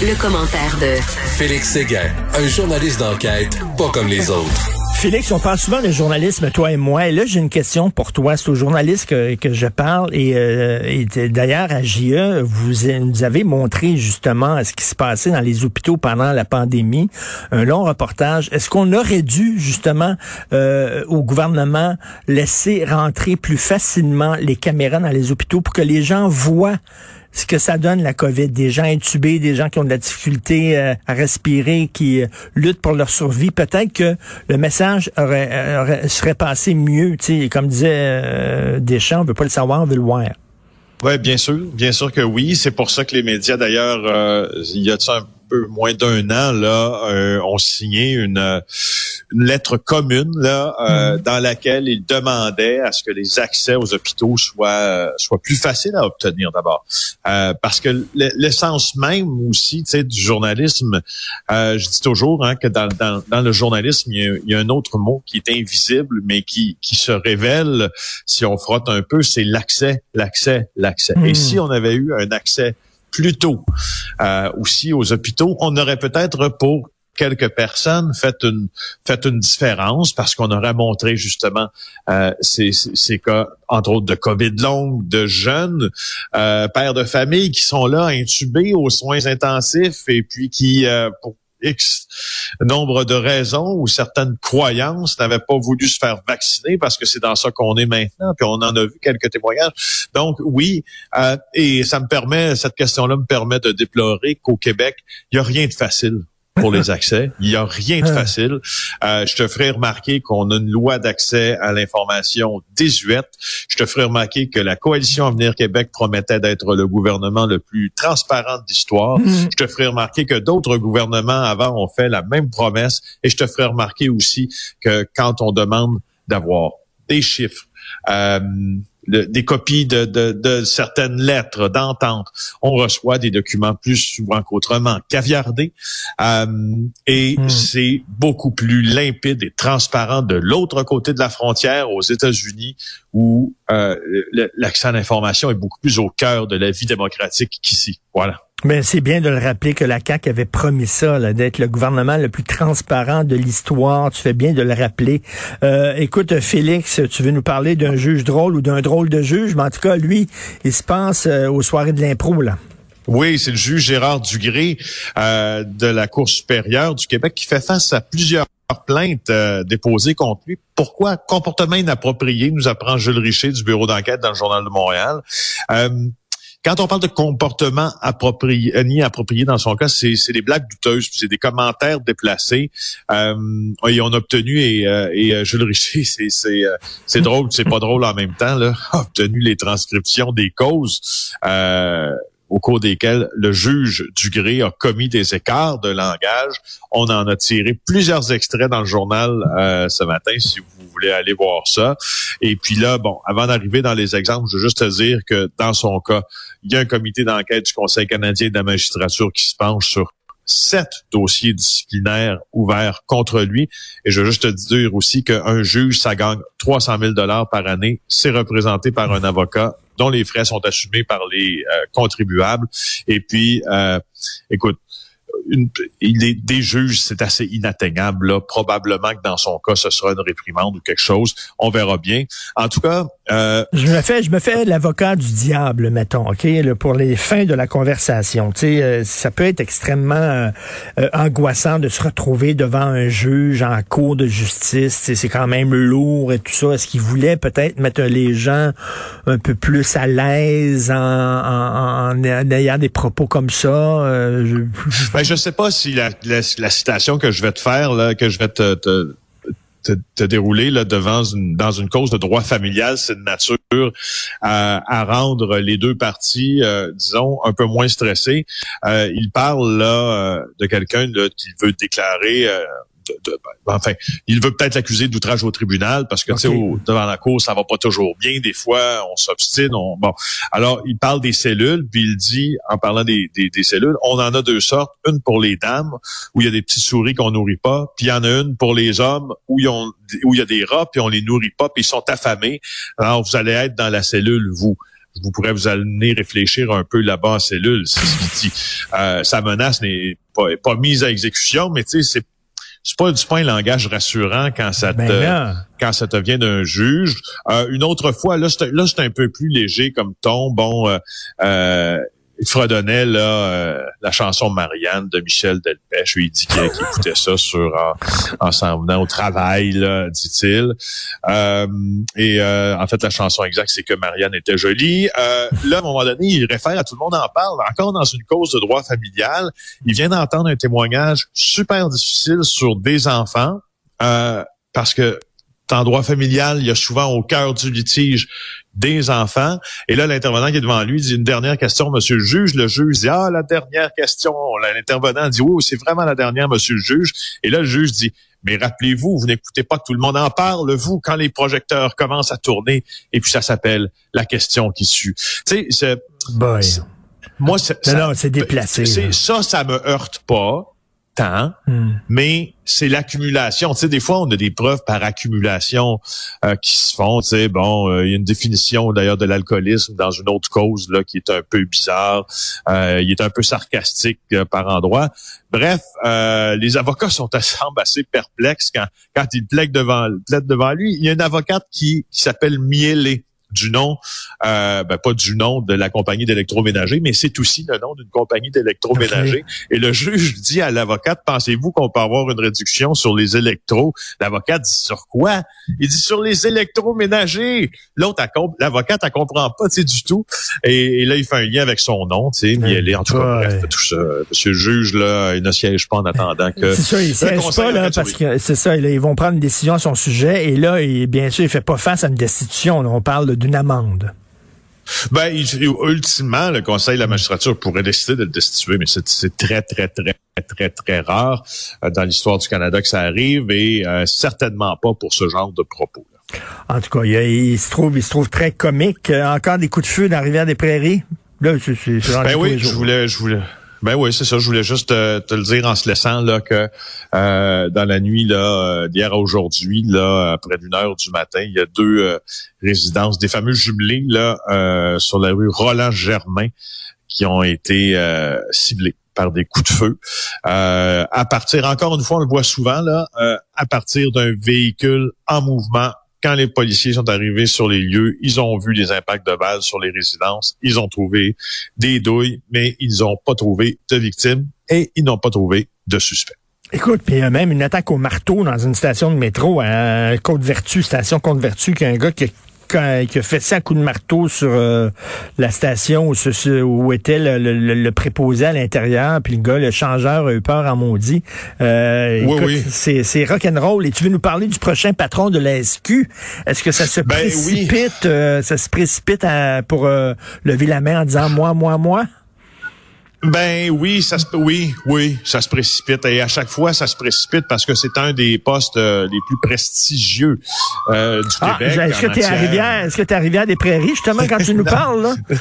le, commentaire de Félix Séguin, un journaliste d'enquête pas comme les autres. Félix, on parle souvent de journalisme, toi et moi. Et là, j'ai une question pour toi. C'est au journaliste que, que je parle. Et, euh, d'ailleurs, à JE, vous nous avez montré justement ce qui se passait dans les hôpitaux pendant la pandémie. Un long reportage. Est-ce qu'on aurait dû justement euh, au gouvernement laisser rentrer plus facilement les caméras dans les hôpitaux pour que les gens voient ce que ça donne la COVID, des gens intubés, des gens qui ont de la difficulté euh, à respirer, qui euh, luttent pour leur survie, peut-être que le message aurait, euh, serait passé mieux, tu sais, comme disait Deschamps, on veut pas le savoir, on veut le voir. Oui, bien sûr, bien sûr que oui. C'est pour ça que les médias, d'ailleurs, il y a un peu moins d'un an, là, ont signé une une lettre commune là euh, mm. dans laquelle il demandait à ce que les accès aux hôpitaux soient euh, soient plus faciles à obtenir d'abord euh, parce que l'essence même aussi tu sais du journalisme je dis toujours hein, que dans, dans, dans le journalisme il y, a, un autre mot qui est invisible mais qui qui se révèle si on frotte un peu c'est l'accès l'accès l'accès et mm. si on avait eu un accès plus tôt aussi aux hôpitaux on aurait peut-être pour quelques personnes fait une fait une différence parce qu'on aurait montré justement euh, ces, ces, cas entre autres de Covid longue, de jeunes euh, pères de famille qui sont là intubés aux soins intensifs et puis qui euh, pour X nombre de raisons ou certaines croyances n'avaient pas voulu se faire vacciner parce que c'est dans ça qu'on est maintenant, puis on en a vu quelques témoignages. Donc oui, euh, et ça me permet, cette question-là me permet de déplorer qu'au Québec, il n'y a rien de facile pour les accès. Il n'y a rien de ah. facile. Euh, je te ferai remarquer qu'on a une loi d'accès à l'information désuète. Je te ferai remarquer que la coalition Avenir Québec promettait d'être le gouvernement le plus transparent de l'histoire. Mm. Je te ferai remarquer que d'autres gouvernements avant ont fait la même promesse. Et je te ferai remarquer aussi que quand on demande d'avoir des chiffres, euh, des copies de, de, certaines lettres d'entente. On reçoit des documents plus souvent qu'autrement caviardés. Euh, et hmm. c'est beaucoup plus limpide et transparent de l'autre côté de la frontière aux États-Unis où euh, l'accès à l'information est beaucoup plus au cœur de la vie démocratique qu'ici. Voilà. Ben, c'est bien de le rappeler que la CAQ avait promis ça, d'être le gouvernement le plus transparent de l'histoire. Tu fais bien de le rappeler. Euh, écoute, Félix, tu veux nous parler d'un juge drôle ou d'un drôle de juge, mais en tout cas, lui, il se pense euh, aux soirées de l'impro, là. Oui, c'est le juge Gérard Dugré euh, de la Cour supérieure du Québec qui fait face à plusieurs plaintes déposées contre lui. Pourquoi? Comportement inapproprié, nous apprend Jules Richer du bureau d'enquête dans le Journal de Montréal. Quand on parle de comportement approprié, euh, ni approprié dans son cas, c'est des blagues douteuses, c'est des commentaires déplacés. Euh, et on a obtenu, et, euh, et euh, Jules Richer, c'est c'est drôle, c'est pas drôle en même temps, là, a obtenu les transcriptions des causes. Euh, au cours desquels le juge Dugré a commis des écarts de langage. On en a tiré plusieurs extraits dans le journal euh, ce matin, si vous aller voir ça. Et puis là, bon, avant d'arriver dans les exemples, je veux juste te dire que dans son cas, il y a un comité d'enquête du Conseil canadien de la magistrature qui se penche sur sept dossiers disciplinaires ouverts contre lui. Et je veux juste te dire aussi qu'un juge, ça gagne 300 000 dollars par année. C'est représenté par un avocat dont les frais sont assumés par les euh, contribuables. Et puis, euh, écoute, une, il est, des juges, c'est assez inatteignable. Là. Probablement que dans son cas, ce sera une réprimande ou quelque chose. On verra bien. En tout cas, euh, je me fais, je me fais l'avocat du diable, mettons, ok, pour les fins de la conversation. Tu sais, euh, ça peut être extrêmement euh, angoissant de se retrouver devant un juge en cours de justice. C'est quand même lourd et tout ça. Est-ce qu'il voulait peut-être mettre les gens un peu plus à l'aise en, en, ayant des propos comme ça? Je, ben, je sais pas si la, la, citation que je vais te faire là, que je vais te, te te, dérouler là devant une, dans une cause de droit familial, c'est de nature à, à, rendre les deux parties, euh, disons, un peu moins stressées. Euh, il parle là euh, de quelqu'un qui veut déclarer ben, enfin, il veut peut-être l'accuser d'outrage au tribunal parce que tu sais devant la cour ça va pas toujours bien. Des fois, on s'obstine. On, bon, alors il parle des cellules, puis il dit en parlant des, des, cellules, on en a deux sortes. Une pour les dames où il y a des petites souris qu'on nourrit pas, puis il y en a une pour les hommes où ils ont où il y a des rats puis on les nourrit pas puis ils sont affamés. Alors vous allez être dans la cellule vous. vous pourrez vous amener réfléchir un peu là-bas en cellule. C'est ce qu'il dit. Euh, sa menace n'est pas, pas mise à exécution, mais tu sais, c'est c'est pas, pas un langage rassurant quand ça Ben te, quand ça te vient d'un juge. Euh, une autre fois, là, c'est là, c'est un peu plus léger comme ton. Bon, euh, euh, il fredonnait euh, la chanson Marianne de Michel Delpech. Il dit qu'il écoutait ça sur en, en s'en venant au travail, dit-il. Euh, et euh, en fait, la chanson exacte, c'est que Marianne était jolie. Là, à un moment donné, il réfère à tout le monde en parle, encore dans une cause de droit familial. Il vient d'entendre un témoignage super difficile sur des enfants, parce que en droit familial, il y a souvent au cœur du litige des enfants. Et là, l'intervenant qui est devant lui dit une dernière question, monsieur le juge. Le juge dit, ah, la dernière question. L'intervenant dit, oui, c'est vraiment la dernière, monsieur le juge. Et là, le juge dit, mais rappelez-vous, vous n'écoutez pas que tout le monde en parle, vous, quand les projecteurs commencent à tourner. Et puis, ça s'appelle la question qui suit. Tu sais, Boy. moi, c'est- Non, ça- non, c'est déplacé, c'est- là. Ça, ça me heurte pas tant Hmm. mais c'est l'accumulation. Tu sais, des fois, on a des preuves par accumulation euh, qui se font. Tu sais, bon, euh, il y a une définition d'ailleurs de l'alcoolisme dans une autre cause là qui est un peu bizarre. Euh, il est un peu sarcastique euh, par endroit. Bref, euh, les avocats sont semblent assez perplexes quand quand ils plaident devant plaident devant lui. Il y a une avocate qui, qui s'appelle Mielé du nom, euh, ben, pas du nom de la compagnie d'électroménager, mais c'est aussi le nom d'une compagnie d'électroménager. Et le juge dit à l'avocate, pensez-vous qu'on peut avoir une réduction sur les électros? L'avocate dit sur quoi? Il dit sur les électroménagers. L'autre, elle l'avocate, elle comprend pas, tu sais, du tout. Et, et là, il fait un lien avec son nom, tu sais, Mielé. En tout cas, Ouais. bref, tout ça. Monsieur le juge, là, il ne siège pas en attendant que... C'est ça, il siège pas, là, parce que c'est ça, là, ils vont prendre une décision à son sujet, et là, il, bien sûr, il fait pas face à une destitution, là, on parle d'une amende? Ben, ultimement, le Conseil de la magistrature pourrait décider de le destituer, mais c'est très, très, très, très, très rare euh, dans l'histoire du Canada que ça arrive et euh, certainement pas pour ce genre de propos. là. En tout cas, il, se trouve, il se trouve très comique. Euh, encore des coups de feu dans la rivière des Prairies? Là, c'est, Ben oui, je voulais, je voulais. Ben oui, c'est ça. Je voulais juste te, te le dire en se laissant là que euh, dans la nuit là euh, d'hier à aujourd'hui là, près d'une heure du matin, il y a deux euh, résidences, des fameux jumelés là euh, sur la rue Roland Germain qui ont été euh, ciblés par des coups de feu. Euh, à partir, encore une fois, on le voit souvent là, euh, à partir d'un véhicule en mouvement quand les policiers sont arrivés sur les lieux, ils ont vu les impacts de balles sur les résidences, ils ont trouvé des douilles, mais ils n'ont pas trouvé de victimes et ils n'ont pas trouvé de suspects. Écoute, puis il y a même une attaque au marteau dans une station de métro à Côte-Vertu, station Côte-Vertu, qu'un gars qui qui a fait ça à coup de marteau sur euh, la station où, où était le, le- le- préposé à l'intérieur, puis le gars, le changeur, a eu peur en maudit. Euh, Oui, écoute, oui. C'est, c'est rock'n'roll. Et tu veux nous parler du prochain patron de la SQ? Est-ce que ça se Ben oui. précipite, euh, ça se précipite à- pour euh, lever la main en disant moi, moi, moi? Ben oui, ça se oui, oui, ça se précipite et à chaque fois ça se précipite parce que c'est un des postes euh, les plus prestigieux euh, du Ah, Québec. est-ce que en tu es à Rivière? Est-ce que tu à Rivière des Prairies, justement, quand tu nous parles, là?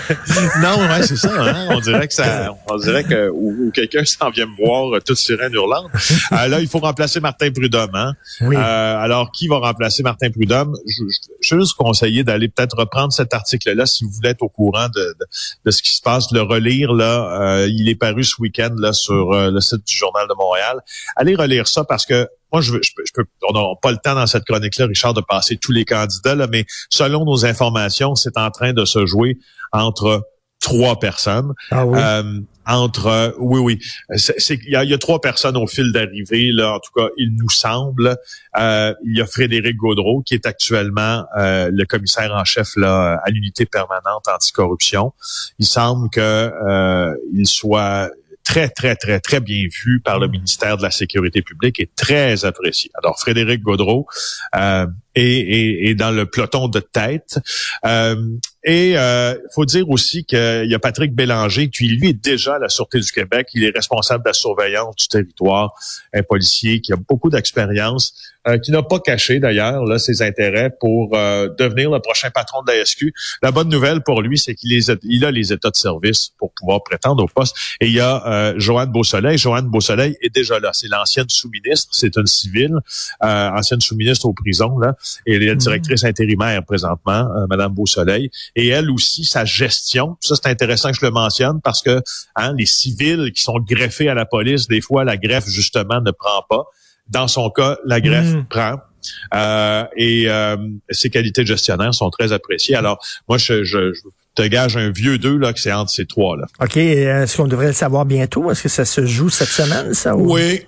non, ouais, c'est ça. Hein? On dirait que ça, on dirait que ou, ou quelqu'un s'en vient me voir euh, toute sirène hurlante. Euh, là, il faut remplacer Martin Prudhomme. Hein? Oui. Euh, alors, qui va remplacer Martin Prudhomme? Je, je, juste conseiller d'aller peut-être reprendre cet article-là si vous voulez être au courant de, de, de ce qui se passe, de le relire là. Il est paru ce week-end là sur euh, le site du Journal de Montréal. Allez relire ça parce que moi, je, veux- je, peux- je peux, on n'a pas le temps dans cette chronique-là, Richard, de passer tous les candidats, là, mais selon nos informations, c'est en train de se jouer entre trois personnes. Ah oui? Euh, entre euh, oui oui. C'est c'est- il y a, y a trois personnes au fil d'arrivée là. En tout cas il nous semble Euh, il y a Frédéric Gaudreau qui est actuellement euh, le commissaire en chef là à l'unité permanente anticorruption. Il semble que euh, il soit très, très, très, très bien vu par le ministère de la Sécurité publique et très apprécié. Alors, Frédéric Gaudreau euh, est, est- est dans le peloton de tête. Euh, et il faut dire aussi qu'il y a Patrick Bélanger, qui lui est déjà à la Sûreté du Québec. Il est responsable de la surveillance du territoire, un policier qui a beaucoup d'expérience, euh, qui n'a pas caché d'ailleurs là ses intérêts pour euh, devenir le prochain patron de la SQ. La bonne nouvelle pour lui, c'est qu'il a, il a les états de service pour pouvoir prétendre au poste. Et il y a euh, Joanne Beausoleil. Joanne Beausoleil est déjà là. C'est l'ancienne sous-ministre. C'est une civile, euh, ancienne sous-ministre aux prisons là, et la directrice intérimaire présentement, Madame Beausoleil. Et elle aussi, sa gestion. Ça, c'est intéressant que je le mentionne parce que hein, les civils qui sont greffés à la police, des fois, la greffe, justement, ne prend pas. Dans son cas, la greffe mm. prend. Euh, et euh, ses qualités de gestionnaire sont très appréciées. Alors, moi, je, je, te gage un vieux deux là, que c'est entre ces trois-là. OK. Est-ce qu'on devrait le savoir bientôt? Est-ce que ça se joue cette semaine, ça? Oui.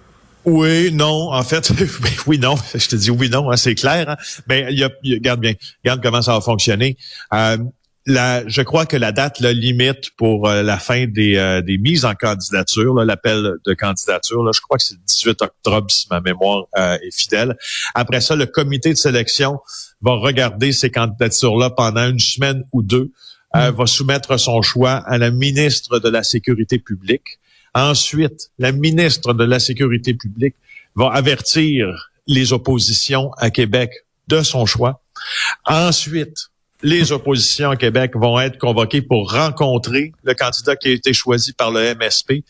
Oui, non, en fait, oui, non. Je te dis oui, non, hein, c'est clair. Hein. Mais il y a, regarde bien, regarde comment ça va fonctionner. Euh, la, je crois que la date la limite pour euh, la fin des, euh, des mises en candidature, l'appel de candidature, là, je crois que c'est le 18 octobre si ma mémoire euh, est fidèle. Après ça, le comité de sélection va regarder ces candidatures-là pendant une semaine ou deux, mm. va soumettre son choix à la ministre de la Sécurité publique. Ensuite, la ministre de la Sécurité publique va avertir les oppositions à Québec de son choix. Ensuite, les oppositions à Québec vont être convoquées pour rencontrer le candidat qui a été choisi par le MSP.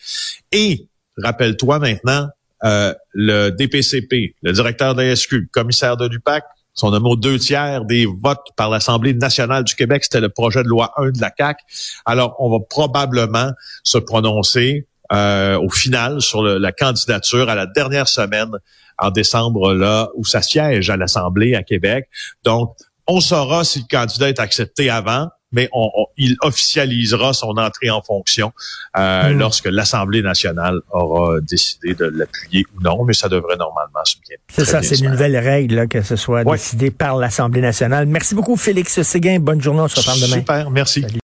Et, rappelle-toi maintenant, euh, le DPCP, le directeur de le commissaire de l'UPAC, sont nommés aux deux tiers des votes par l'Assemblée nationale du Québec. C'était le projet de loi 1 de la CAC. Alors, on va probablement se prononcer euh, au final sur la candidature à la dernière semaine en décembre, là, où ça siège à l'Assemblée à Québec. Donc, on saura si le candidat est accepté avant, mais on, il officialisera son entrée en fonction euh, hmm. lorsque l'Assemblée nationale aura décidé de l'appuyer ou non, mais ça devrait normalement se bien. C'est ça, c'est une nouvelle règle que ce soit décidé par l'Assemblée nationale. Merci beaucoup, Félix Séguin. Bonne journée, on se reparle demain. Super, merci.